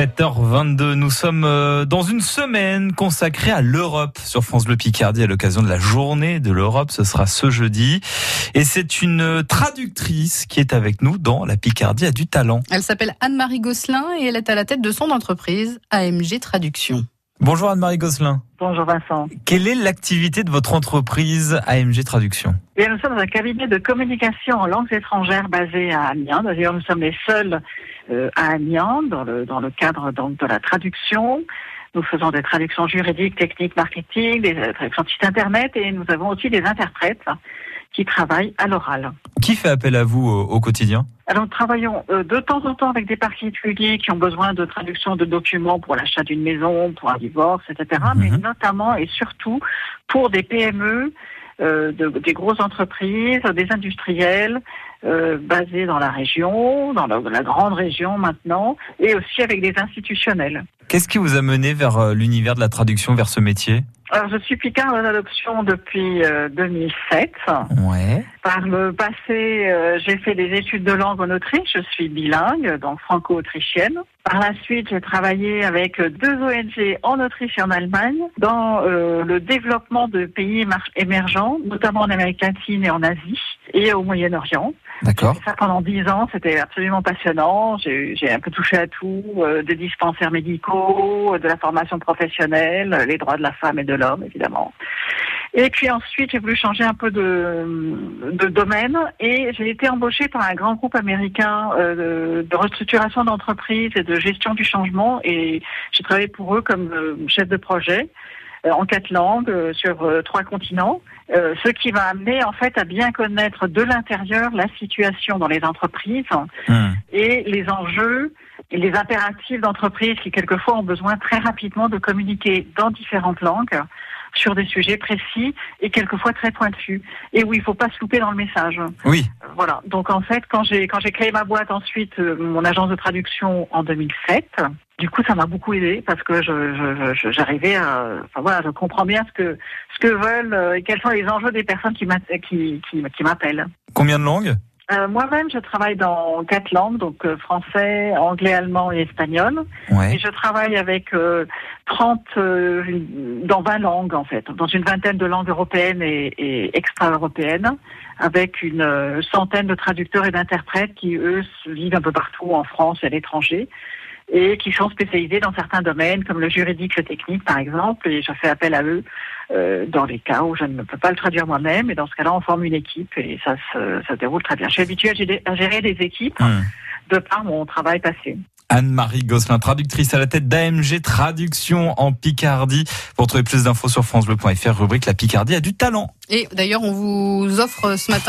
7h22, nous sommes euh, dans une semaine consacrée à l'Europe sur France Bleu Picardie à l'occasion de la journée de l'Europe. Ce sera ce jeudi. Et c'est une traductrice qui est avec nous dans la Picardie a du talent. Elle s'appelle Anne-Marie Gosselin et elle est à la tête de son entreprise AMG Traduction. Bonjour Anne-Marie Gosselin. Bonjour Vincent. Quelle est l'activité de votre entreprise AMG Traduction? Bien, Nous sommes un cabinet de communication en langues étrangères basé à Amiens. D'ailleurs, nous sommes les seuls euh, à Amiens dans le, dans le cadre donc, de la traduction. Nous faisons des traductions juridiques, techniques, marketing, des traductions de sites internet et nous avons aussi des interprètes qui travaillent à l'oral. Qui fait appel à vous au, au quotidien? Alors, nous travaillons euh, de temps en temps avec des particuliers qui ont besoin de traduction de documents pour l'achat d'une maison, pour un divorce, etc. Mhm. Mais notamment et surtout pour des PME, euh, de- des grosses entreprises, des industriels euh, basés dans la région, dans la, la grande région maintenant, et aussi avec des institutionnels. Qu'est-ce qui vous a mené vers l'univers de la traduction, vers ce métier? Alors, je suis Picard en adoption depuis euh, 2007. Ouais. Par le passé, euh, j'ai fait des études de langue en Autriche. Je suis bilingue, donc franco-autrichienne. Par la suite, j'ai travaillé avec deux ONG en Autriche et en Allemagne dans euh, le développement de pays émergents, notamment en Amérique latine et en Asie et au Moyen-Orient. D'accord. Ça pendant dix ans, c'était absolument passionnant. J'ai un peu touché à tout, euh, des dispensaires médicaux, de la formation professionnelle, les droits de la femme et de l'homme, évidemment. Et puis ensuite, j'ai voulu changer un peu de, de domaine et j'ai été embauchée par un grand groupe américain euh, de, restructuration d'entreprise et de gestion du changement et j'ai travaillé pour eux comme euh, chef de projet en quatre langues euh, sur euh, trois continents, euh, ce qui m'a amené en fait à bien connaître de l'intérieur la situation dans les entreprises Hmm. et les enjeux et les impératifs d'entreprise qui quelquefois ont besoin très rapidement de communiquer dans différentes langues sur des sujets précis et quelquefois très pointus et où il faut pas se louper dans le message. Oui. Euh, Voilà. Donc en fait, quand j'ai quand j'ai créé ma boîte ensuite, euh, mon agence de traduction en 2007, du coup ça m'a beaucoup aidé parce que je je- je- j'arrivais à enfin voilà, je comprends bien ce que ce que veulent euh, et quels sont les enjeux des personnes qui qui qui, qui m'appellent. Combien de langues? Euh, Moi-même, je travaille dans quatre langues, donc euh, français, anglais, allemand et espagnol. Ouais. Et je travaille avec euh, 30, euh, dans 20 langues en fait, dans une vingtaine de langues européennes et, et extra-européennes, avec une centaine de traducteurs et d'interprètes qui, eux, vivent un peu partout en France et à l'étranger et qui sont spécialisés dans certains domaines comme le juridique, le technique par exemple, et je fais appel à eux euh, dans les cas où je ne peux pas le traduire moi-même, et dans ce cas-là, on forme une équipe et ça se, ça se déroule très bien. Je suis habituée à gérer, à gérer des équipes Hmm. de par mon travail passé. Anne-Marie Gosselin, traductrice à la tête d'AMG Traduction en Picardie. Pour trouver plus d'infos sur francebleu.fr, rubrique La Picardie a du talent. Et d'ailleurs, on vous offre ce matin